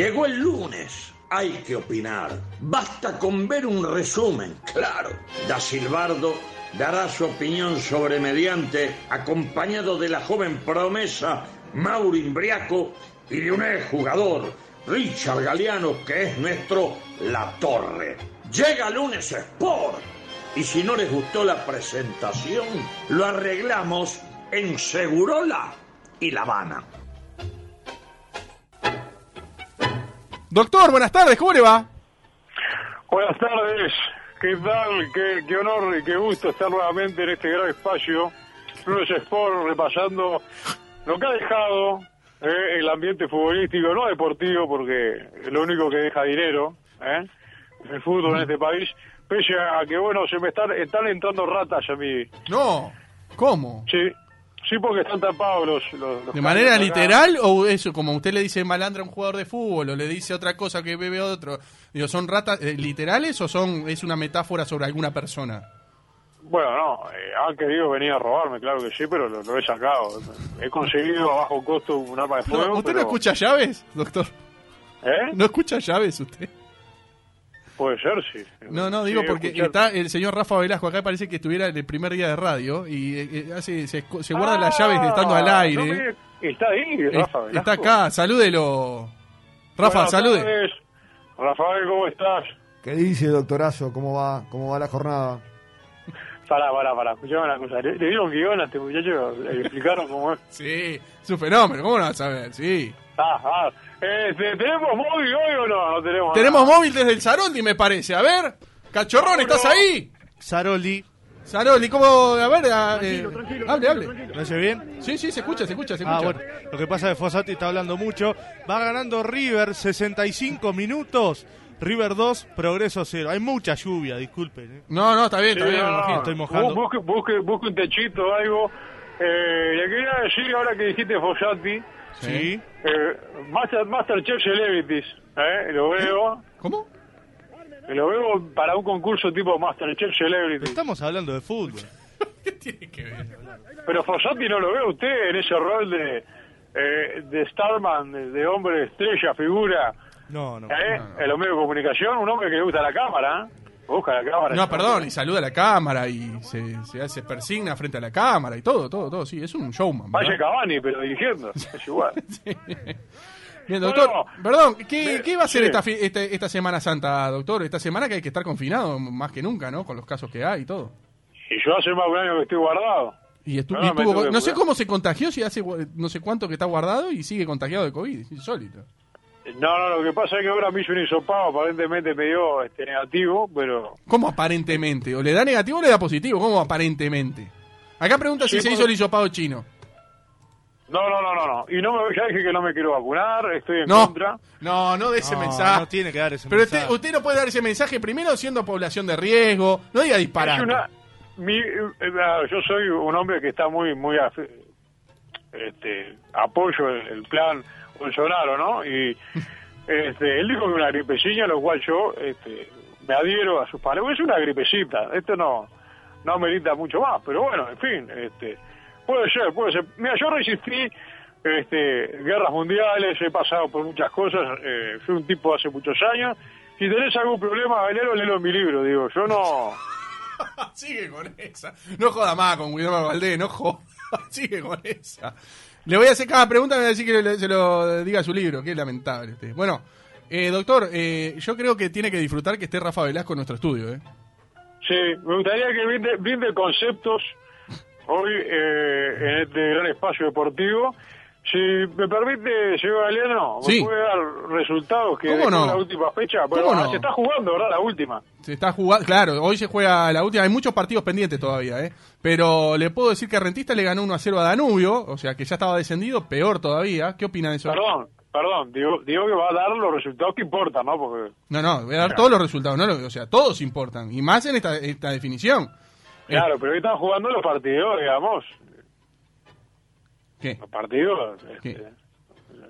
Llegó el lunes. Hay que opinar. Basta con ver un resumen, claro. Da Silbardo dará su opinión sobre mediante, acompañado de la joven promesa Mauro Imbriaco y de un ex jugador, Richard Galeano, que es nuestro La Torre. Llega lunes Sport. Y si no les gustó la presentación, lo arreglamos en Segurola y La Habana. Doctor, buenas tardes, ¿cómo le va? Buenas tardes, ¿qué tal? Qué, qué honor y qué gusto estar nuevamente en este gran espacio. Lunes Sport repasando lo que ha dejado eh, el ambiente futbolístico, no deportivo, porque es lo único que deja dinero, ¿eh? el fútbol en este país, pese a que, bueno, se me están, están entrando ratas a mí. No, ¿cómo? Sí, sí, porque están tapados los... los- los ¿De manera acá. literal o eso, como usted le dice malandra a un jugador de fútbol o le dice otra cosa que bebe otro? Digo, ¿Son ratas eh, literales o son es una metáfora sobre alguna persona? Bueno, no, eh, han querido venir a robarme, claro que sí, pero lo, lo he sacado. He conseguido a bajo costo un arma de No, fuego. ¿Usted no escucha llaves, doctor? ¿Eh? ¿No escucha llaves usted? Puede ser, sí. No, no, digo Sí, porque escuchar- está el señor Rafa Velasco acá parece que estuviera en el primer día de radio y eh, eh, hace, se, esco- se guarda las Ah, llaves estando al no aire. me- está ahí, Rafa. está Velasco. acá, salúdelo. Rafa, Buenas salude. tardes. Rafael, ¿cómo estás? ¿Qué dice, doctorazo? ¿Cómo va? ¿Cómo va la jornada? Pará, pará, pará. Escuchame una cosa. ¿Le, le dieron guion a este muchacho? ¿Le explicaron cómo es? Sí, es un fenómeno, ¿cómo no vas a ver? Sí. Ah, ah. Este, ¿Tenemos móvil hoy o no? No tenemos Tenemos nada. móvil desde el Saroldi, me parece. A ver, cachorrón, ¿estás no. ahí? Saroli, Saroldi, ¿cómo? A ver, a- eh, hable, hable. ¿me oye bien? Sí, sí, se escucha, se escucha, se Ah, escucha. bueno, lo que pasa es que Fossati está hablando mucho. Va ganando River 65 minutos. River 2, progreso 0. Hay mucha lluvia, disculpen. ¿eh? No, no, está bien, está Sí, bien, me no, imagino. estoy mojando. Busque, busque, busque un techito, algo. Eh, le quería decir, ahora que dijiste Fossati, Sí. eh, Master, Masterchef Celebrities, ¿eh? Lo veo. ¿Cómo? Lo veo para un concurso tipo Masterchef Celebrities. Estamos hablando de fútbol. ¿Qué tiene que ver? Pero Fossati no lo ve usted en ese rol de, eh, de Starman, de hombre estrella, figura, No, no. ¿eh? no, no. en los medios de comunicación, un hombre que le gusta la cámara, ¿eh? Busca la cámara. No, perdón, y saluda a la cámara y se, se, se persigna frente a la cámara y todo, todo, todo. Sí, es un showman. Vaya. Cavani, pero dirigiendo. Es igual. Sí. Bien, doctor, Bueno, perdón, ¿qué, me- qué va a ser sí. esta, fi- este- esta Semana Santa, doctor? Esta semana que hay que estar confinado más que nunca, ¿no? Con los casos que hay y todo. Y yo hace más de un año que estoy guardado. Y, estu- No, y estuvo- no sé cómo se contagió, si hace no sé cuánto que está guardado y sigue contagiado de COVID, es insólito. No, no, lo que pasa es que ahora me hizo un hisopado, aparentemente me dio este, negativo, pero... ¿Cómo aparentemente? ¿O le da negativo o le da positivo? ¿Cómo aparentemente? Acá pregunta si se hizo el hisopado chino. No, no, no, no, no. Y no me, ya dije que no me quiero vacunar, estoy en No, contra. no, no de ese No, mensaje. no tiene que dar ese Pero usted, mensaje. usted no puede dar ese mensaje primero siendo población de riesgo. No diga disparar. Eh, yo soy un hombre que está muy, muy... af- Este, apoyo el, el plan Bolsonaro, ¿no? Y este, él dijo que una gripecilla, lo cual yo este, me adhiero a sus palabras. Es una gripecita, esto no, no merita mucho más, pero bueno, en fin, este, puede ser, puede ser. Mira, yo resistí este, guerras mundiales, he pasado por muchas cosas, eh, fui un tipo hace muchos años. Si tenés algún problema, léelo, léelo en mi libro, digo, yo no... Sigue con esa. No joda más con Guillermo Valdés, no joda. Sigue con esa. Le voy a hacer cada pregunta, me va a decir que se lo diga su libro, es lamentable. Este. Bueno, eh, doctor, eh, yo creo que tiene que disfrutar que esté Rafa Velasco en nuestro estudio. ¿eh? Sí, me gustaría que brinde, brinde conceptos hoy eh, en este gran espacio deportivo. Si me permite, señor Galeano, ¿me Sí. puede dar resultados que ¿Cómo no? la última fecha? ¿Cómo Bueno, no? se está jugando, ¿verdad? La última. Se está jugando, claro, hoy se juega la última, hay muchos partidos pendientes todavía, ¿eh? Pero le puedo decir que Rentista le ganó 1 a 0 a Danubio, o sea que ya estaba descendido, peor todavía. ¿Qué opina de eso? Perdón, perdón, digo, digo que va a dar los resultados que importan, ¿no? Porque No, no, voy a dar todos los resultados, no, lo- o sea, todos importan, y más en esta, esta definición. Claro, pero hoy están jugando los partidos, digamos. ¿Qué? Los partidos. ¿Qué? este,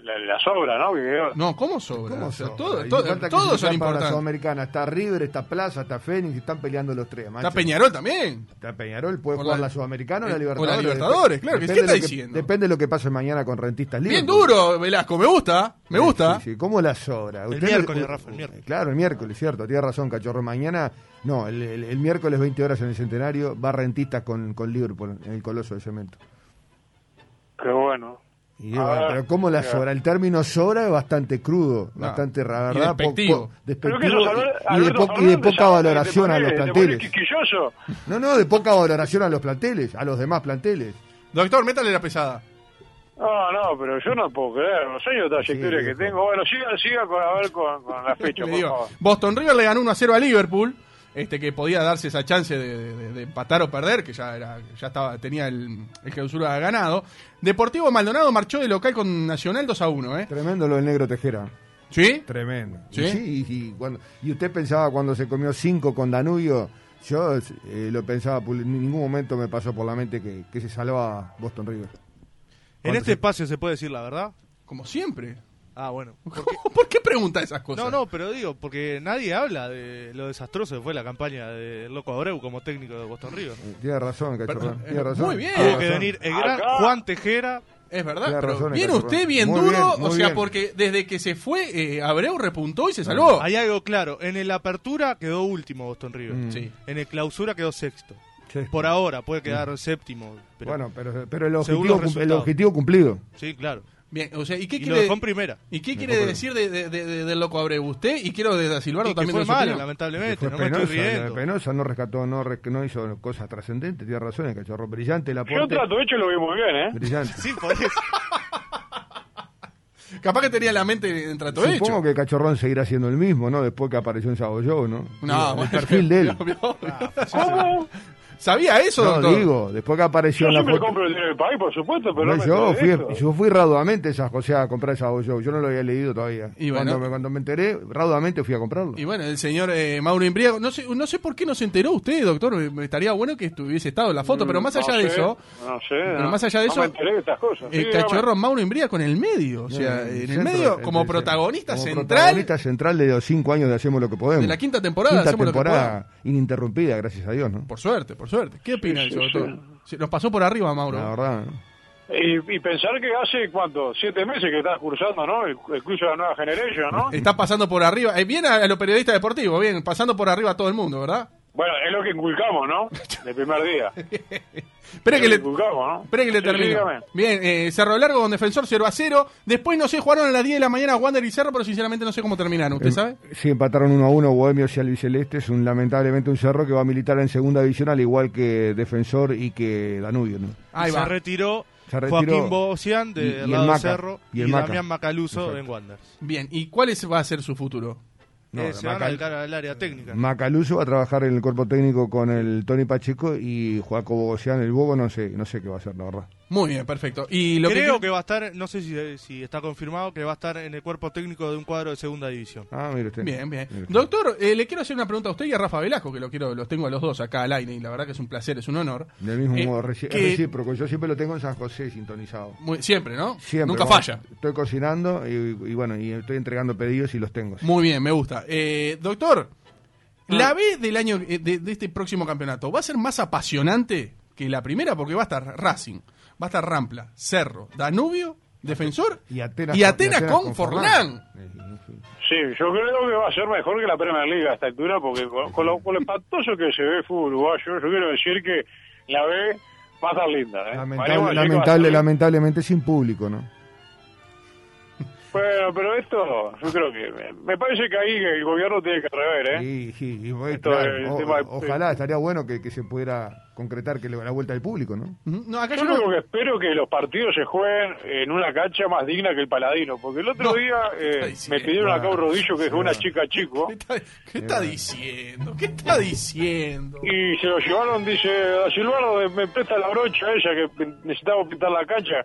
la, la sobra, ¿no? Que No, ¿cómo sobra? ¿Cómo son? todo- todo- todos son clasificar para la importantes. Sudamericana. Está River, está Plaza, está Fénix, están peleando los tres. macho. Está Peñarol también. Está Peñarol, puede jugar la- la, Sudamericana o la eh, o la Libertadores. Libertadores, claro, ¿qué Depende está de lo que- diciendo? Depende de lo que pase mañana con Rentistas Libres. Bien duro, Velasco, me gusta, me Sí, gusta. Sí, sí, ¿Cómo la sobra? El Usted- miércoles, Rafa, el miércoles. Claro, el miércoles, cierto. Tiene razón, cachorro. Mañana, no, el, el- el miércoles 20 horas en el Centenario va Rentistas con, con Liverpool en el Coloso de Cemento. Qué bueno. Y, A bueno, ver, pero ¿cómo la sobra? El término sobra es bastante crudo, No, bastante, la y verdad, po- despectivo. po- Pero y, de, po- y de poca valoración a los planteles. quisquilloso. No, no, de poca valoración a los planteles, a los demás planteles. Doctor, métale la pesada. No, no, pero yo no puedo creer, los años de trayectoria Sí, que tengo. Bueno, siga, siga con, a ver con, con la fecha, por favor. Boston River le ganó 1 a 0 a Liverpool, este que podía darse esa chance de, de- de empatar o perder, que ya era, ya estaba, tenía el, el clausura ganado. Deportivo Maldonado marchó de local con Nacional 2 a 1, ¿eh? Tremendo lo del negro Tejera. ¿Sí? Tremendo. ¿Sí? Y, sí, y, y cuando, y usted pensaba cuando se comió cinco con Danubio, yo eh, lo pensaba, pu- en ningún momento me pasó por la mente que, que se salvaba Boston River. En este se- espacio se puede decir la verdad. Como siempre. Ah, bueno. ¿Por qué pregunta esas cosas? No, no, pero digo, porque nadie habla de lo desastroso que fue la campaña de Loco Abreu como técnico de Boston River. Eh, Tiene razón, cachorro. Pero, tiene razón. muy bien. tiene Tuvo que venir el gran Acá- Juan Tejera. Es verdad, pero razón, viene Cachorro. usted bien Muy duro, bien, o sea, bien. porque desde que se fue, eh, Abreu repuntó y se salvó. Hay algo claro, en el apertura quedó último Boston River. Mm. Sí. En el clausura quedó sexto. Sí. Por ahora puede quedar séptimo. Pero, bueno, pero, pero el, objetivo, el objetivo cumplido. Sí, claro. Bien, o sea, ¿y qué Y lo quiere, dejó en primera. ¿y qué quiere decir de, de- de- de- del loco Abreu? Usted, y quiero de Da Silvardo Y que también fue malo, lamentablemente. Fue no me estoy riendo. penosa, no rescató, no, no hizo cosas trascendentes, tiene razón el cachorro. Brillante el Yo aporte. trato hecho lo vi muy bien, ¿eh? Brillante. Sí, por eso. Capaz que tenía la mente en trato Supongo hecho. que el cachorrón seguirá siendo el mismo, ¿no? Después que apareció en Sabo Show, ¿no? No, el perfil de él. obvio, obvio. ¿Cómo? ¿Sabía eso, No, doctor? digo, después que apareció Yo en la siempre foto. compro el dinero del país, por supuesto, pero No, no, me yo, fui, yo fui raudamente a José a comprar esa Show. Yo no lo había leído todavía. Y bueno. cuando, me, cuando me enteré, raudamente fui a comprarlo. Y bueno, el señor eh, Mauro Imbriago, no sé, no sé por qué no se enteró usted, doctor, me estaría bueno que estuviese estado en la foto, pero más allá No de sé, eso, No sé. pero no. más allá de No eso, me enteré de estas cosas. Sí, el cachorro Mauro Imbría con el medio, o sea, en el centro- medio como el- protagonista como central protagonista central de los cinco años de Hacemos lo que podemos. de la quinta temporada, Quinta hacemos lo que temporada ininterrumpida, gracias a Dios, ¿no? Por suerte, por suerte. ¿Qué opina Sí, de eso, sí, doctor? Sí, Nos pasó por arriba, Mauro. La verdad. Y, y pensar que hace, ¿cuánto? Siete meses que estás cursando, ¿no? El, el curso de la nueva generación, ¿no? Está pasando por arriba. Eh, bien a, a los periodistas deportivos, bien, pasando por arriba a todo el mundo, ¿verdad? Bueno, es lo que inculcamos, ¿no? El primer día. Espere Es que le, inculcamos, ¿no? que le Sí, dígame. Bien, eh, Cerro Largo con Defensor 0 a 0. Después, no sé, jugaron a las 10 de la mañana Wander y Cerro, pero sinceramente no sé cómo terminaron. ¿Usted Em, sabe? Sí, empataron 1 a 1 Bohemios y Albiceleste. Es un, lamentablemente un cerro que va a militar en segunda división, al igual que Defensor y que Danubio, ¿no? Ahí Y va. se retiró, Se retiró. Joaquín Bocian de Y- y el lado de Maca. Cerro Y y, el Maca. Damián Macaluso Exacto. en Wanderers. Bien, ¿y cuál es, va a ser su futuro? No, Eh, se van a al área técnica. Macaluso va a trabajar en el cuerpo técnico con el Tony Pacheco y Joaco Bogosian, el Bogo, no sé, no sé qué va a hacer, la verdad. Muy bien, perfecto. Y lo Creo que, que va a estar, no sé si, si está confirmado, que va a estar en el cuerpo técnico de un cuadro de segunda división. Ah, mire usted. Bien, bien. Usted. Doctor, eh, le quiero hacer una pregunta a usted y a Rafa Velasco, que lo quiero, los tengo a los dos acá al aire, y la verdad que es un placer, es un honor. Del mismo Eh, modo, reci- que- recíproco. Yo siempre lo tengo en San José sintonizado. Muy- siempre, ¿no? Siempre. Nunca falla. Estoy cocinando y, y bueno, y estoy entregando pedidos y los tengo. Muy bien, me gusta. Eh, doctor, Ah. la B del año eh, de, de este próximo campeonato va a ser más apasionante que la primera porque va a estar Racing, va a estar Rampla, Cerro, Danubio, Defensor Y Atenas, y Atenas con, Forlán. Sí, yo creo que va a ser mejor que la Premier League a esta altura, porque con, con lo, con lo espantoso que se ve el fútbol uruguayo, yo quiero decir que la B va a estar linda. ¿eh? Lamentable- lamentable, estar- lamentablemente sin público, ¿no? Bueno, pero esto, yo creo que. Me, me parece que ahí el gobierno tiene que rever, ¿eh? Sí, sí, y bueno, Esto claro, es el o- tema ojalá, estaría bueno que, que se pudiera concretar que le- la vuelta del público, ¿no? No, acá Yo lo no- que espero que los partidos se jueguen en una cancha más digna que el Paladino, porque el otro No. día eh, me pidieron acá un rodillo que es una chica chico ¿Qué está, qué está diciendo? ¿Qué está diciendo? y se lo llevaron, dice, a Silvano me presta la brocha ella que necesitamos pintar la cancha,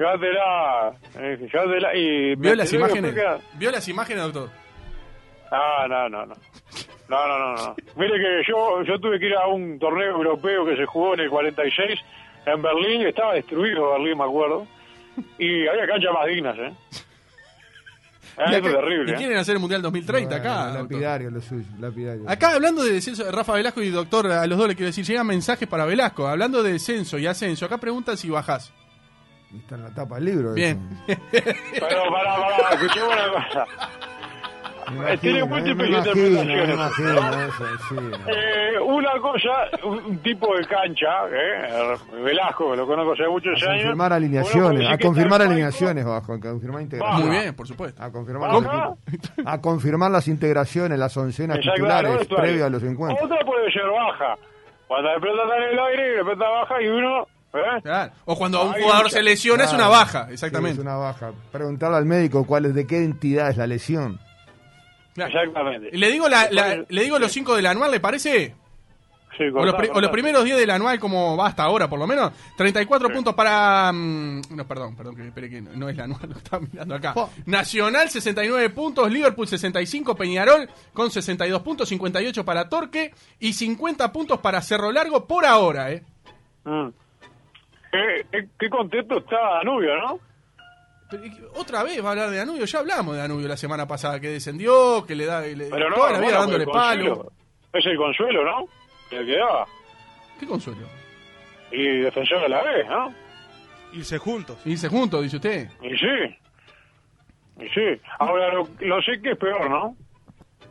llévatela, eh, llévatela y ¿Vio las imágenes? ¿Vio las imágenes, doctor? Ah, no, no, no. No, no, no, no. Mire que yo, yo tuve que ir a un torneo europeo que se jugó en el 46 en Berlín, estaba destruido Berlín, me acuerdo, y había canchas más dignas, ¿eh? Ah, eso es acá- terrible. y ¿eh? quieren hacer el Mundial 2030 acá. Lapidario, lo suyo, lapidario. Acá hablando de descenso, Rafa Velasco y doctor, a los dos le quiero decir, llegan mensajes para Velasco, hablando de descenso y ascenso. Acá preguntan si bajás. Está en la tapa del libro. Bien. Pero pará, pará, escuchame una cosa. Me Eh, tiene múltiples interpretaciones. me imagino eso, sí, no. Eh, una cosa, un, tipo de cancha, eh, Velasco, que lo conozco hace muchos A años. confirmar alineaciones, a confirmar alineaciones, bajo, a confirmar integraciones. Muy bien, por supuesto. A confirmar, Baja. a confirmar las integraciones, las oncenas Exacto, titulares previas a los encuentros. Otra puede ser baja. Cuando la pelota está en el aire la pelota baja y uno... ¿eh? Claro. O cuando a un jugador mucha- se lesiona es una Claro. baja, Sí, exactamente. es una baja. Preguntarle al médico cuál es, de qué entidad es la lesión. Claro. Exactamente. Le digo, la, la- le digo los 5 del anual, ¿le parece? Sí, O los, cortá, pri- o cortá. los primeros 10 del anual, como va hasta ahora, por lo menos. 34 puntos para. mm, no, perdón, perdón, que espere que no, no es la anual, lo estaba mirando acá. Po. Nacional, 69 puntos. Liverpool, 65. Peñarol, con 62 puntos. 58 para Torque. Y 50 puntos para Cerro Largo por ahora, ¿eh? Mm. Eh, eh, qué contento está Danubio, ¿no? Pero, ¿y qué- otra vez va a hablar de Danubio. Ya hablamos de Danubio la semana pasada, que descendió, que le da. le- Pero no, toda la vida bueno, dándole palo. Es el consuelo, ¿no? El que daba. ¿Qué consuelo? Y defensor a la vez, ¿no? Irse juntos. Irse juntos, dice usted. Y sí. Y sí. Ahora, lo, lo sé que es peor, ¿no?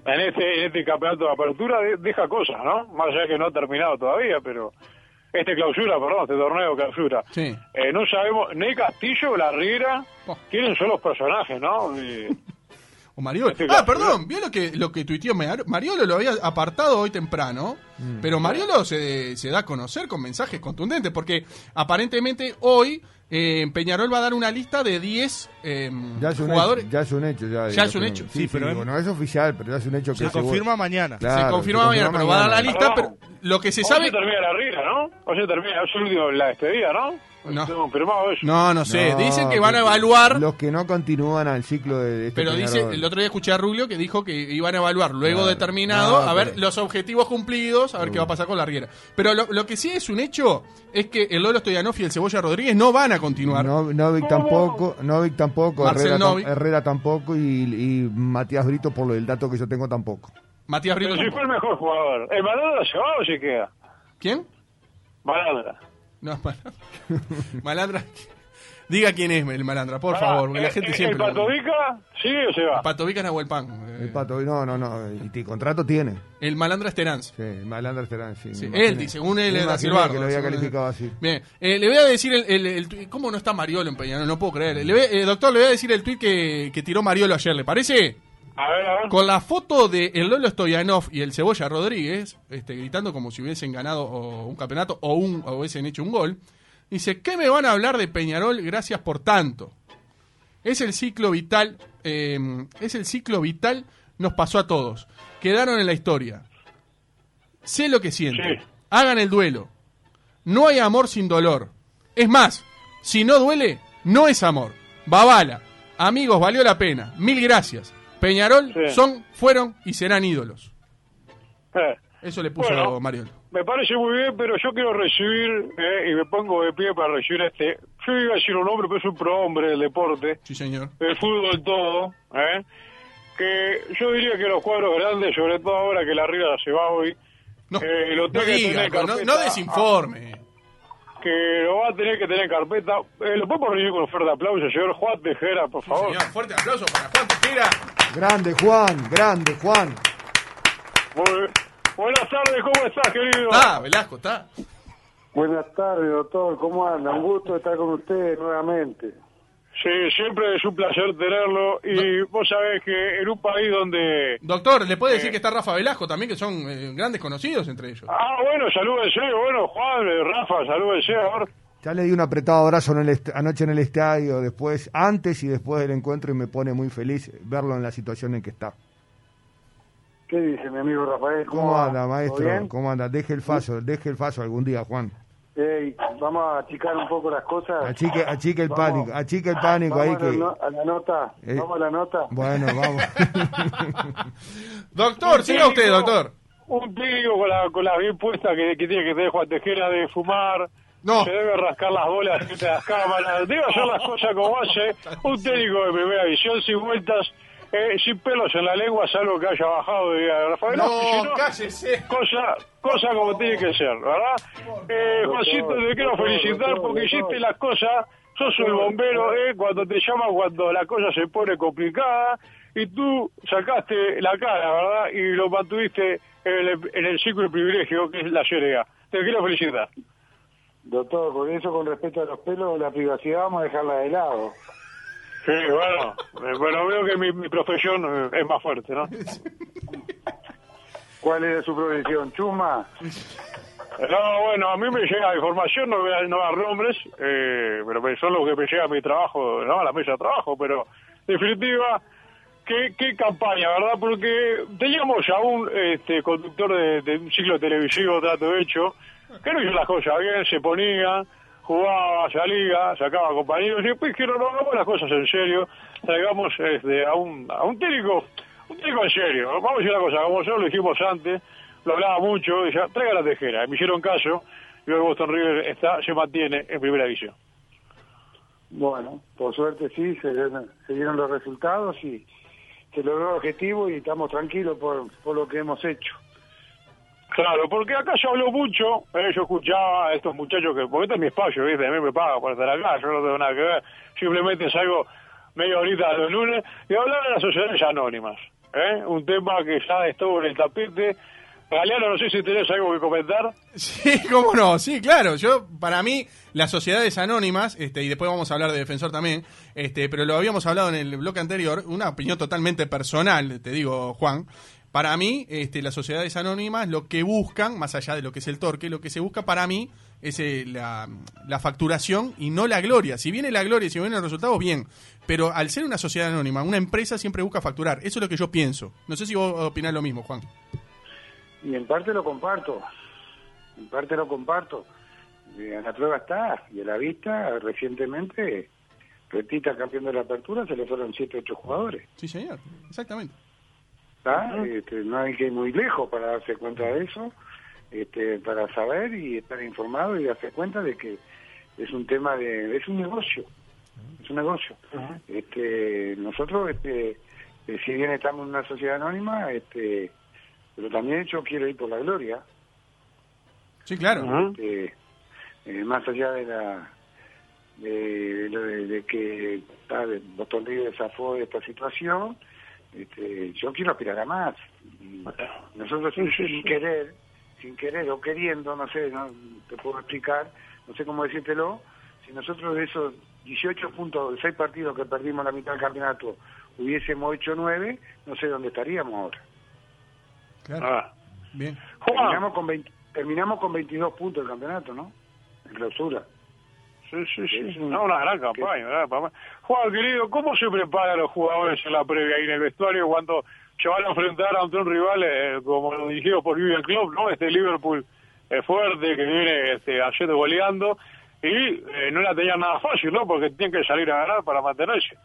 En este, en este campeonato de apertura de- deja cosas, ¿no? Más allá que no ha terminado todavía, pero... Este clausura, perdón, este torneo clausura. Sí. Eh, no sabemos, ni Castillo, la Riera, Oh. quieren son los personajes, ¿no? Y- O Mariolo. Este Ah, perdón, vio lo que, lo que tuiteó Mar- Mariolo, lo había apartado hoy temprano, Mm. pero Mariolo se, se da a conocer con mensajes contundentes, porque aparentemente hoy eh, Peñarol va a dar una lista de 10 eh, Ya es un jugadores. hecho. Ya es un hecho. Ya, Ya es un hecho. Sí, Sí, pero digo, es- no es oficial, pero ya es un hecho que Se confirma mañana. Claro, se confirma se mañana, pero va a dar la mañana. lista, pero lo que se Hoy sabe... se termina la Riera, ¿no? Hoy se termina, último, la despedida, ¿no? No. Eso. No, no sé, No, dicen que van a evaluar... Los que no continúan al ciclo de este Pero dice, el otro día escuché a Rubio que dijo que iban a evaluar luego Claro. de terminado, No, a ver pero- los objetivos cumplidos, a ver qué va a pasar con la Riera. Pero lo, lo que sí es un hecho es que el Lolo Stoyanov y el Cebolla Rodríguez no van a continuar. No, Novik tampoco, Novik tampoco, Marcel Herrera, tam- Novik. Herrera tampoco y, y Matías Brito, por lo del dato que yo tengo, tampoco. Matías Pero Brito. si fue el mejor jugador. ¿El Malandra se va o se queda? ¿Quién? No, Malandra. Malandra. Diga quién es el Malandra, por favor, porque la Eh, gente eh, siempre. ¿El Patovica sigue o se va? Patovica Nahuelpan. eh, El pato, no, no, no, y, y contrato tiene. el Malandra Esteranz. Sí, el Malandra Terán, sí. Sí, él según él imaginé Silvardo. que lo había calificado así. Bien, eh, le voy a decir el, el- ¿Cómo no está Mariolo en Peñarol? No puedo creer. Le voy- eh, doctor, le voy a decir el tuit que, que tiró Mariolo ayer, ¿le parece? A ver, a ver. Con la foto de el Lolo Stoyanov y el Cebolla Rodríguez, este, gritando como si hubiesen ganado o un campeonato o, un, o hubiesen hecho un gol, dice, ¿qué me van a hablar de Peñarol? Gracias por tanto. Es el ciclo vital, eh, es el ciclo vital, nos pasó a todos. Quedaron en la historia. Sé lo que sienten. Sí. Hagan el duelo. No hay amor sin dolor. Es más, si no duele, no es amor. Babala. Amigos, valió la pena. Mil gracias. Peñarol Sí. son, fueron y serán ídolos. Eh, Eso le puso Bueno. Mariolo. me parece muy bien, pero yo quiero recibir, eh, y me pongo de pie para recibir a este. Yo iba a decir un hombre, pero es un prohombre del deporte, Sí, señor. del fútbol todo, ¿eh? que yo diría que los cuadros grandes, sobre todo ahora que la Riga se va hoy, No, Eh, lo no que no desinforme. Que lo va a tener que tener en carpeta. Eh, ¿Lo podemos recibir con oferta de aplauso, señor Juan Tejera, por Sí, favor? señor. Fuerte aplauso para Juan Tejera. Grande Juan, grande Juan. Muy. Buenas tardes, ¿cómo estás, querido? Ah, Velasco, está. Buenas tardes, doctor. ¿Cómo anda? Un gusto estar con ustedes nuevamente. Sí, siempre es un placer tenerlo. Y vos sabés que en un país donde... Doctor, ¿le puede decir que está Rafa Velasco también, que son eh, grandes conocidos entre ellos? Ah, bueno, salúdense. Bueno, Juan, eh, Rafa, salúdense. A ver. Ya le di un apretado abrazo en el est- anoche en el estadio, después, antes y después del encuentro, y me pone muy feliz verlo en la situación en que está. ¿Qué dice mi amigo Rafael? ¿Cómo anda, ¿Todo maestro? ¿Cómo anda? Deje el faso, deje el faso algún día, Juan. Ey, vamos a achicar un poco las cosas. Achique, achique el Vamos. pánico, achique el pánico Vamos ahí a la, que... no- a la nota. Eh, Vamos a la nota. Bueno, vamos. Doctor, siga usted, doctor. Un técnico con la, con la bien puesta que, que tiene que tener Juan Tejera de fumar. No. Se debe rascar las bolas entre las cámaras. Debe hacer las cosas como hace un técnico de primera división sin vueltas. Eh, sin pelos en la lengua, salvo que haya bajado de Rafael. No, si no, cállese. cosa, cosa como tiene que ser, ¿verdad? Eh, Juancito, te quiero felicitar porque hiciste las cosas, sos el bombero, ¿eh? Cuando te llaman, cuando la cosa se pone complicada, y tú sacaste la cara, ¿verdad? Y lo mantuviste en el, en el ciclo de privilegio que es la CRA. Te quiero felicitar. Doctor, por eso con respecto a los pelos, la privacidad vamos a dejarla de lado. Sí, bueno, eh, bueno, veo que mi, mi profesión eh, es más fuerte, ¿no? ¿Cuál es su profesión? ¿Chuma? No, bueno, a mí me llega información, no voy a, no dar nombres, eh, pero son los que me llega a mi trabajo, ¿no? A la mesa de trabajo, pero en definitiva, qué, qué campaña, ¿verdad? Porque teníamos a un este, conductor de, de un ciclo televisivo, trato hecho, que no hizo las cosas bien, se ponía, jugaba, salía, sacaba compañeros, y después dijeron, no, hagamos las cosas en serio, traigamos este, a, un, a un técnico, un técnico en serio, vamos a decir una cosa, como nosotros lo dijimos antes, lo hablaba mucho, decía, traiga la tejera, me hicieron caso, y hoy Boston River está, se mantiene en primera división. Bueno, por suerte sí, se, se dieron los resultados y se logró el objetivo y estamos tranquilos por, por lo que hemos hecho. Claro, porque acá se habló mucho, eh, yo escuchaba a estos muchachos que, porque este es mi espacio, ¿viste? A mí me paga por estar acá, yo no tengo nada que ver, simplemente salgo media horita los lunes y hablar de las sociedades anónimas, ¿eh? Un tema que ya estuvo en el tapete. Galeano, no sé si tenés algo que comentar. Sí, cómo no, sí, claro. Yo, para mí, las sociedades anónimas, este, y después vamos a hablar de defensor también, este, pero lo habíamos hablado en el bloque anterior, una opinión totalmente personal, te digo, Juan. Para mí, este, las sociedades anónimas lo que buscan, más allá de lo que es el torque, lo que se busca para mí es eh, la, la facturación y no la gloria. Si viene la gloria y si vienen los resultados, bien. Pero al ser una sociedad anónima, una empresa siempre busca facturar. Eso es lo que yo pienso. No sé si vos opinás lo mismo, Juan. Y en parte lo comparto, en parte lo comparto. Eh, a la prueba está, y a la vista, recientemente, Retita, campeón de la apertura, se le fueron 7 8 jugadores. Sí, señor. Exactamente. ¿Tá? Este, no hay que ir muy lejos para darse cuenta de eso, este, para saber y estar informado y darse cuenta de que es un tema de, es un negocio, es un negocio. Este, nosotros, este, eh, si bien estamos en una sociedad anónima, este, pero también yo quiero ir por la gloria, Sí, claro. este, eh, más allá de la de, lo de, de que de- Boston River zafó de esta situación, este, yo quiero aspirar a más. Y nosotros sin, sin querer, sin querer o queriendo, no sé, no te puedo explicar, no sé cómo decírtelo, si nosotros de esos 18 puntos, 6 partidos que perdimos la mitad del campeonato, hubiésemos hecho 9, no sé dónde estaríamos ahora. Claro. Ah. Bien. Terminamos con, 20 terminamos con 22 puntos el campeonato, ¿no? En clausura. Sí, sí, sí. Un- No, una gran campaña, ¿verdad, papá? Juan, querido, ¿cómo se preparan los jugadores en la previa y en el vestuario cuando se van a enfrentar ante un rival eh, como lo dirigido por Vivian Klopp, ¿no? Este Liverpool eh, fuerte que viene este, ayer goleando y eh, no la tenían nada fácil, ¿no? Porque tienen que salir a ganar para mantenerse.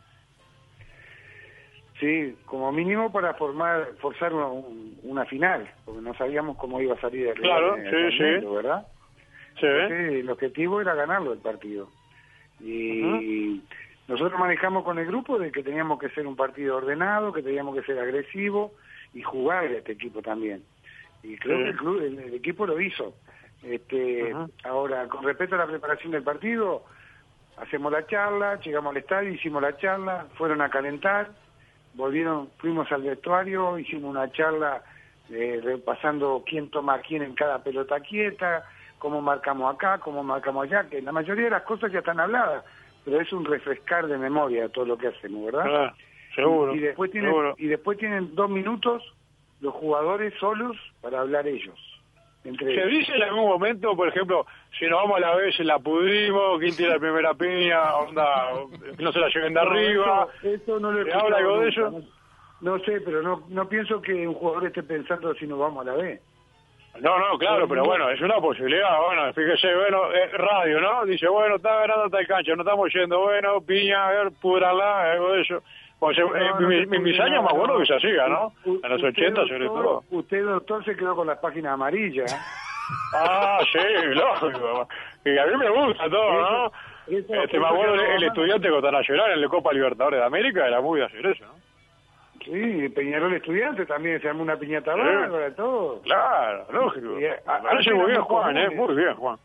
Sí, como mínimo para formar, forzar una, un- una final, porque no sabíamos cómo iba a salir el Claro, sí, torneo, sí. ¿verdad? Entonces, el objetivo era ganarlo el partido. Y nosotros manejamos con el grupo de que teníamos que ser un partido ordenado, que teníamos que ser agresivo y jugar a este equipo también. Y creo Sí. que el, club, el, el equipo lo hizo. Este, Ahora, con respecto a la preparación del partido, hacemos la charla, llegamos al estadio, hicimos la charla, fueron a calentar, volvieron, fuimos al vestuario, hicimos una charla eh, repasando quién toma a quién en cada pelota quieta, cómo marcamos acá, cómo marcamos allá, que la mayoría de las cosas ya están habladas, pero es un refrescar de memoria todo lo que hacemos, ¿verdad? Ah, seguro. Y después tienen, seguro. y después tienen dos minutos los jugadores solos para hablar ellos. Entre ¿Se dice en algún momento, por ejemplo, si nos vamos a la vez, la pudrimos, quién tira la primera piña, onda, no se la lleven de arriba? Eso, eso no lo he ¿Se habla algo de eso? No, no sé, pero no, no pienso que un jugador esté pensando si nos vamos a la B. No, no, claro, pero bueno, es una posibilidad, bueno, fíjese, bueno, eh, radio, ¿no? Dice, bueno, está ganando tal cancha, no estamos yendo, bueno, piña, a ver, púdrala, algo de eso. O sea, eh, No, no mi- mis años nada, me acuerdo no. que se hacía, ¿no? En los usted, 80 sobre todo. Usted, doctor, se quedó con las páginas amarillas. ¿eh? Ah, sí, lógico. Y a mí me gusta todo, ¿no? Eso- Este, me acuerdo el, el estudiante con a llorar en la Copa Libertadores de América, era muy de hacer eso, ¿no? Sí, Peñarol Estudiante también se armó una piñata Sí. bárbara, todo. Claro, lógico. Y, a- a- muy bien, Juan, ¿eh? comunes. Muy bien, Juan.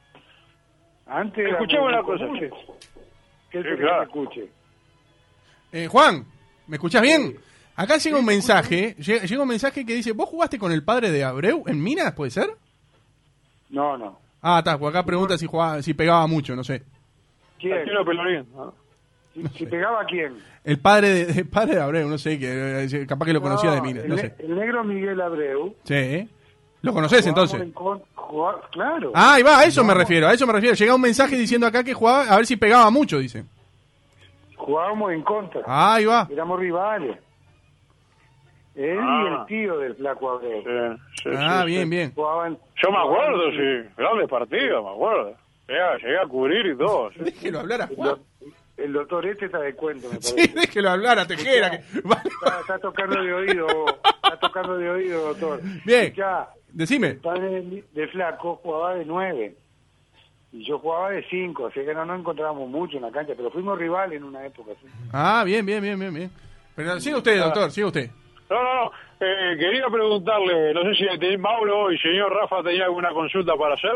Antes Escuchame éramos una cosa, comunes. ¿Qué Sí, querés claro. escuche? Eh, Juan, ¿me escuchás bien? Acá llega un mensaje, llega, llega un mensaje que dice, ¿vos jugaste con el padre de Abreu en Minas, puede ser? No, no. Ah, está, acá pregunta si jugaba, si pegaba mucho, no sé. ¿Quién? Martino Pelorín. ¿no? Si, pegaba a quién? El padre de, el padre de Abreu, no sé, que eh, capaz que lo conocía No, de Minas, el, no ne- sé. el negro Miguel Abreu. Sí. ¿Lo conoces entonces? en con- claro. Ah, ahí va, a eso me refiero, a eso me refiero. Llega un mensaje diciendo acá que jugaba, a ver si pegaba mucho, dice. Jugábamos en contra. Ah, ahí va. Éramos rivales. Él y Ah. el tío del flaco Abreu. Sí, sí, Ah, sí, bien, sí. bien. Jugaban, Yo me acuerdo, sí. Grandes partidos, me acuerdo. Llegué, llegué a cubrir y todo. sí. Déjelo hablar a Juan. El doctor este está de cuento, me Sí, parece. déjelo hablar a Tejera. Que... Está, está tocando de oído, está tocando de oído, doctor. Bien. Ya, Decime. el padre de, flaco jugaba de nueve y yo jugaba de cinco, así que no nos encontrábamos mucho en la cancha, pero fuimos rivales en una época. ¿sí? Ah, bien, bien, bien, bien, bien. Pero siga usted, doctor, siga usted. No, no, no. Eh, quería preguntarle, no sé si Mauro y señor Rafa tenía alguna consulta para hacer.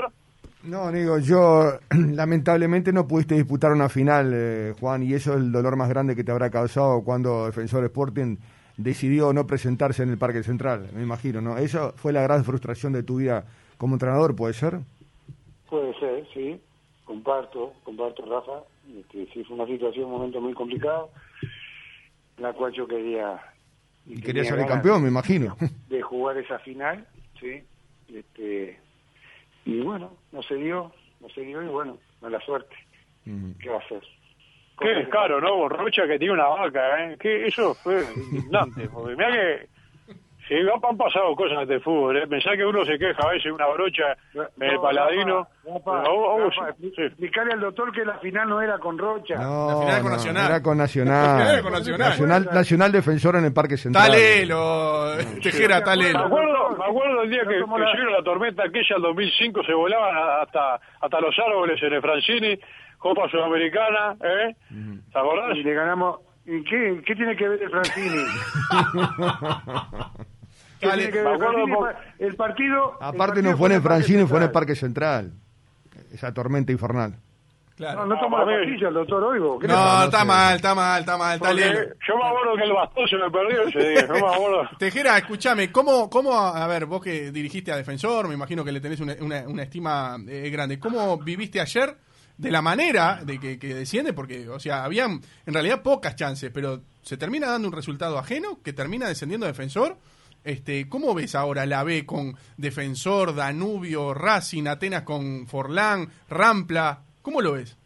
No, digo, yo lamentablemente no pudiste disputar una final, eh, Juan, y eso es el dolor más grande que te habrá causado cuando Defensor Sporting decidió no presentarse en el Parque Central, me imagino, ¿no? Eso fue la gran frustración de tu vida como entrenador, ¿puede ser? Puede ser, sí, comparto, comparto, Rafa. Este, sí, fue una situación, un momento muy complicado, en la cual yo quería... Y quería tenía salir campeón, me imagino. de jugar esa final, sí. Este, y bueno, no se dio, no se dio y bueno, mala suerte. ¿Qué va a hacer? Qué descaro, ¿no? Borrocha que tiene una vaca, ¿eh? Que eso fue indignante. Porque mira que. Sí, han pasado cosas en este fútbol, ¿eh? Pensá que uno se queja a veces de una brocha en el No, paladino. Sí. explicarle al doctor que la final no era con Rocha. No, La final con no, Nacional. Era con La Nacional. final con Nacional. Nacional, Nacional Defensor en el Parque Central. Talelo, Tejera, Me talelo. acuerdo, me acuerdo el día No que, que la- la tormenta aquella, el 2005, se volaban hasta, hasta los árboles en el Francini, Copa Sudamericana, ¿eh? ¿Te acordás? Y le ganamos. ¿Y qué, qué tiene que ver el Francini? ¿Qué Dale, tiene que me ver el por- partido. el Aparte partido no fue en el Francino, fue en el. Parque Central. Esa tormenta infernal. Claro. No, no tomó la pastilla el doctor Oigo. ¿Qué le No, está mal, está mal, está mal, talelo. yo me acuerdo que el bastón se me perdió ese día, no me acuerdo. Tejera, escúchame, ¿cómo, ¿cómo, a ver, vos que dirigiste a Defensor, me imagino que le tenés una, una- una estima eh, grande, ¿cómo viviste ayer de la manera de que, que desciende? Porque, o sea, habían en realidad pocas chances, pero se termina dando un resultado ajeno, que termina descendiendo Defensor. Este, ¿Cómo ves ahora la B con Defensor, Danubio, Racing, Atenas con Forlán, Rampla? ¿Cómo lo ves?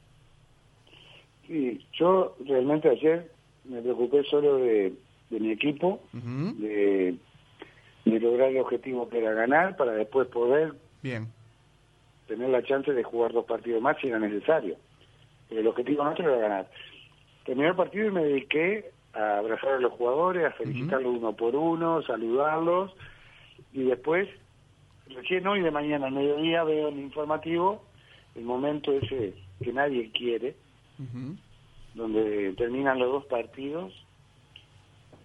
Sí, yo realmente ayer me preocupé solo de, de mi equipo, de, de lograr el objetivo que era ganar para después poder Bien. tener la chance de jugar dos partidos más si era necesario. Pero el objetivo nuestro era ganar. Terminé el partido y me dediqué a abrazar a los jugadores, a felicitarlos uno por uno, saludarlos y después, recién hoy de mañana al mediodía veo en el informativo el momento ese que nadie quiere, donde terminan los dos partidos.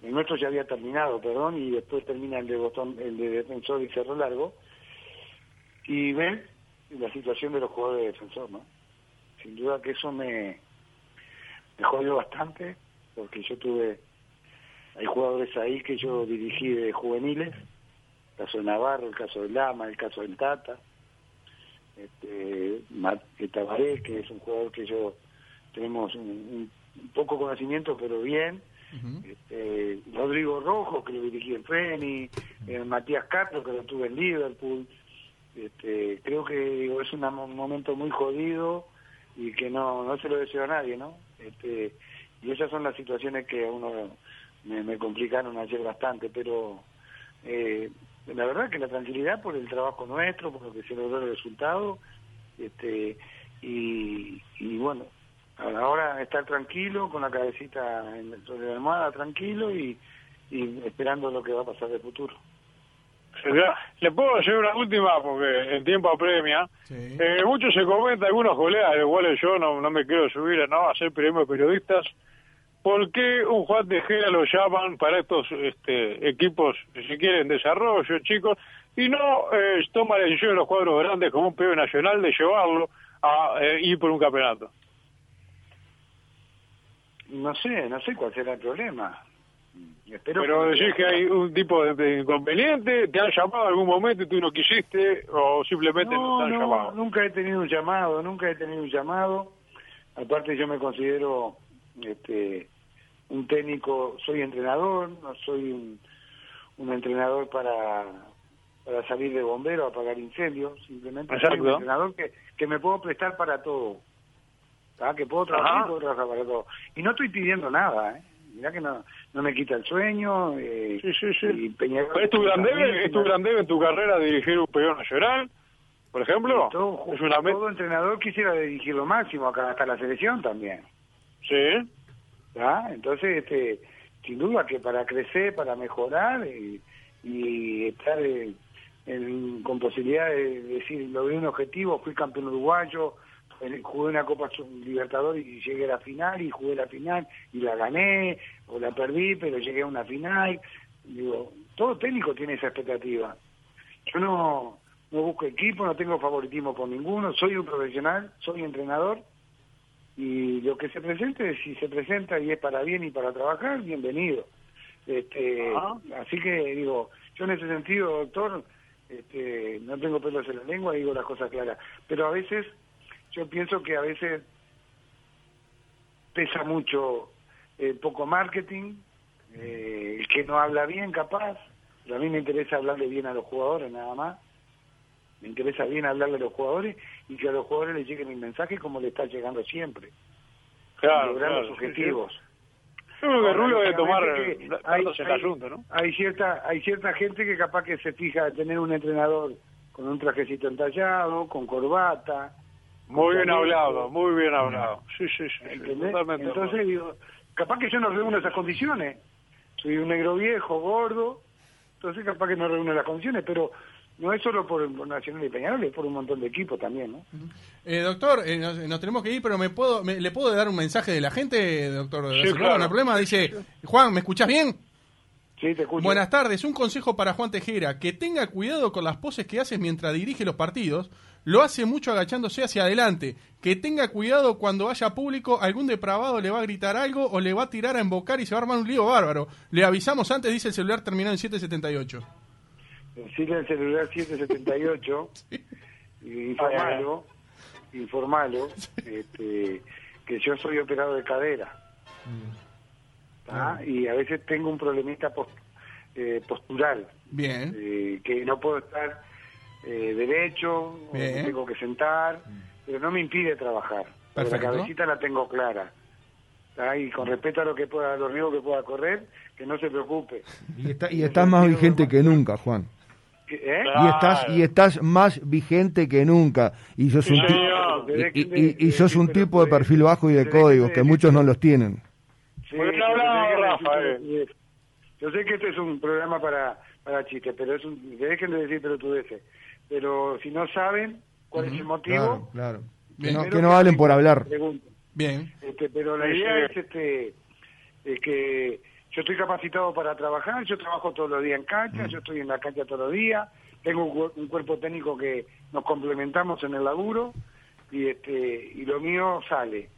El nuestro ya había terminado, perdón, y después termina el de Boston, el de Defensor y Cerro Largo. Y ven la situación de los jugadores de Defensor, ¿no? Sin duda que eso me, me jodió bastante, porque yo tuve, hay jugadores ahí que yo dirigí de juveniles, el caso de Navarro, el caso de Lama, el caso del Tata, este, Tabaré, que es un jugador que yo tenemos un, un- poco conocimiento, pero bien. Este, Rodrigo Rojo, que lo dirigí en Feni, eh, Matías Castro, que lo tuve en Liverpool. Este, creo que digo, es un momento muy jodido y que no, no se lo deseo a nadie, ¿no? Este, y esas son las situaciones que a uno me, complicaron ayer bastante, pero eh, la verdad que la tranquilidad por el trabajo nuestro, por lo que se logró el resultado, este, y, y bueno, ahora estar tranquilo, con la cabecita en, sobre la almohada, tranquilo y esperando lo que va a pasar de futuro. Le puedo decir una última porque el tiempo apremia. Sí. Eh, mucho se comenta, algunos colegas, igual yo no, no me quiero subir no, a ser premio de periodistas, ¿por qué un Juan Tejera lo llaman para estos este, equipos, si quieren, desarrollo, chicos, y no eh, toma la decisión de los cuadros grandes como un PB nacional de llevarlo a eh, ir por un campeonato? No sé, no sé cuál será el problema. Espero Pero decís que hay un tipo de, inconveniente, te han llamado en algún momento y tú no quisiste, o simplemente no, No, te han no, llamado. nunca he tenido un llamado, nunca he tenido un llamado. Aparte yo me considero este, un técnico, soy entrenador, no soy un, un entrenador para, para salir de bombero, apagar incendios, simplemente soy un entrenador que, que me puedo prestar para todo. ¿tá? Que puedo trabajar Ajá. y puedo trabajar para todo. Y no estoy pidiendo nada, ¿eh? Mirá que no, no me quita el sueño. Eh, Sí, sí, sí. y Peñarol- ¿Es tu gran debe, es tu gran debe en tu carrera dirigir un peón nacional, por ejemplo? Todo, es una meta. todo entrenador quisiera dirigir lo máximo, acá hasta la selección también. Sí. ¿tá? Entonces, este, sin duda que para crecer, para mejorar y, y estar eh, en- con posibilidad de decir, logré un objetivo, fui campeón uruguayo, jugué una Copa Libertadores y llegué a la final y jugué la final y la gané o la perdí, pero llegué a una final. Digo, todo técnico tiene esa expectativa. Yo no, no busco equipo, no tengo favoritismo por ninguno, soy un profesional, soy entrenador y lo que se presente, si se presenta y es para bien y para trabajar, bienvenido. Este, Ajá. así que digo, yo en ese sentido, doctor, este, no tengo pelos en la lengua, digo las cosas claras, pero a veces yo pienso que a veces pesa mucho eh, poco marketing, eh, el que no habla bien capaz, pero a mí me interesa hablarle bien a los jugadores nada más, me interesa bien hablarle a los jugadores y que a los jugadores les llegue mi mensaje como le está llegando siempre, Claro, lograr claro. los objetivos. Yo creo que Rubio debe tomar hay- datos en hay- la Junta, ¿no? Hay cierta, hay cierta gente que capaz que se fija en tener un entrenador con un trajecito entallado, con corbata, Muy bien hablado, muy bien hablado. Sí, sí, sí. totalmente. Entonces digo, capaz que yo no reúno esas condiciones. Soy un negro viejo, gordo, entonces capaz que no reúno las condiciones, pero no es solo por, por Nacional y Peñarol, es por un montón de equipos también, ¿no? Eh, doctor, eh, nos, nos tenemos que ir, pero me puedo, me- ¿le puedo dar un mensaje de la gente, doctor? Sí, claro. No hay problema. Dice, Juan, ¿me escuchás bien? Sí, te escucho. Buenas tardes. Un consejo para Juan Tejera. Que tenga cuidado con las poses que hace mientras dirige los partidos. Lo hace mucho agachándose hacia adelante. Que tenga cuidado cuando haya público, algún depravado le va a gritar algo o le va a tirar a embocar y se va a armar un lío bárbaro. Le avisamos antes, dice el celular terminado en 778. Decirle al celular 778 y informalo, informalo este, que yo soy operador de cadera. ¿tá? Y a veces tengo un problemita eh, postural, Bien. eh, que no puedo estar eh, derecho, o Bien. me tengo que sentar, pero no me impide trabajar. La cabecita la tengo clara. Y con respeto a lo que pueda, a los riesgos que pueda correr, que no se preocupe. Y, está, y estás más vigente que nunca, Juan. ¿eh? Y estás, y estás más vigente que nunca. Y sos un, Sí, y, y- y- y sos un tipo de perfil bajo y de códigos que muchos no los tienen. Sí, yo Yo sé que este es un programa para, para chistes, pero es un, dejen de decir pelotudeces. Pero si no saben cuál es el motivo, Claro, claro. Que Bien. no, primero que no hablen por hablar. Bien. Este, pero la idea es este es que yo estoy capacitado para trabajar, yo trabajo todos los días en cancha, yo estoy en la cancha todos los días, tengo un, cu- un cuerpo técnico que nos complementamos en el laburo y este y lo mío sale.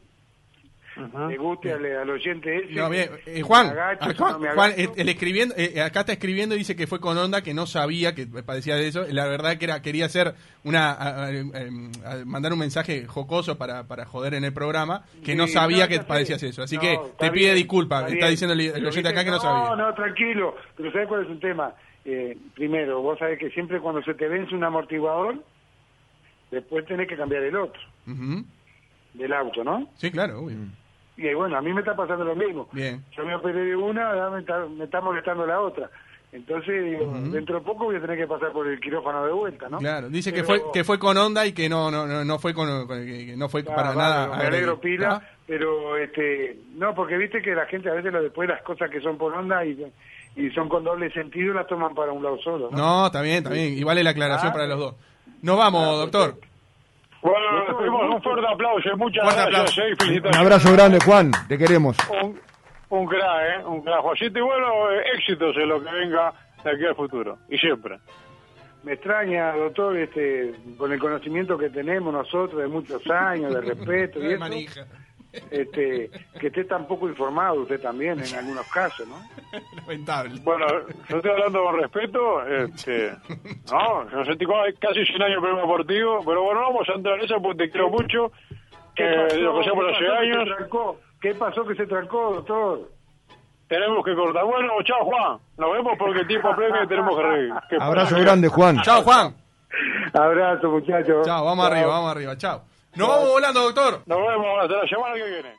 Le guste al, al oyente ese. No, bien. Eh, Juan, agacho, ah, Juan, no el escribiendo, eh, acá está escribiendo y dice que fue con onda, que no sabía que padecía de eso. La verdad que era quería hacer una a- a- em, a- mandar un mensaje jocoso para, para joder en el programa, que no sabía no, que padecías eso. Así No, que te pide bien, disculpas. Está, diciendo el, el oyente acá que no sabía. No, no, tranquilo. Pero ¿sabes cuál es un tema? Eh, primero, vos sabés que siempre cuando se te vence un amortiguador, después tenés que cambiar el otro, Ujú. del auto, ¿no? Sí, claro, obvio. Y bueno, a mí me está pasando lo mismo. Bien. Yo me operé de una, ahora me está, me está molestando la otra. Entonces, digo, dentro de poco voy a tener que pasar por el quirófano de vuelta, ¿no? Claro, dice que fue que fue con onda y que no no no, no fue con, que no fue Ah, para nada. Me alegro pila, Ah, pero este, no, porque viste que la gente a veces lo después las cosas que son por onda y, y son con doble sentido las toman para un lado solo, ¿no? No, está bien, está bien. Y vale la aclaración Ah. para los dos. Nos vamos, doctor. Bueno, un fuerte aplauso, muchas Fuerte gracias aplauso. eh, Un abrazo grande, Juan. Te queremos. Un, Un crack, ¿eh? Un crack, Juancito. Y bueno, eh, éxitos en lo que venga de aquí al futuro. Y siempre. Me extraña, doctor, este, con el conocimiento que tenemos nosotros de muchos años, de respeto y eso, manija. Este, que esté tan poco informado usted también en algunos casos, ¿no? Lamentable. Bueno, yo estoy hablando con respeto. Este, no, yo sentí casi 100 años Premio Deportivo. Pero bueno, vamos a entrar en eso porque te quiero mucho. Eh, lo que hacemos ¿Qué hace que años. trancó? ¿Qué pasó que se trancó, doctor? Tenemos que cortar. Bueno, chao, Juan. Nos vemos porque el tiempo premio y tenemos que reír. Que Abrazo grande, Juan. Chao, Juan. Abrazo, muchachos. Chao, vamos Chao. arriba, vamos arriba. Chao. Nos vamos volando, doctor. Nos vemos la semana que viene.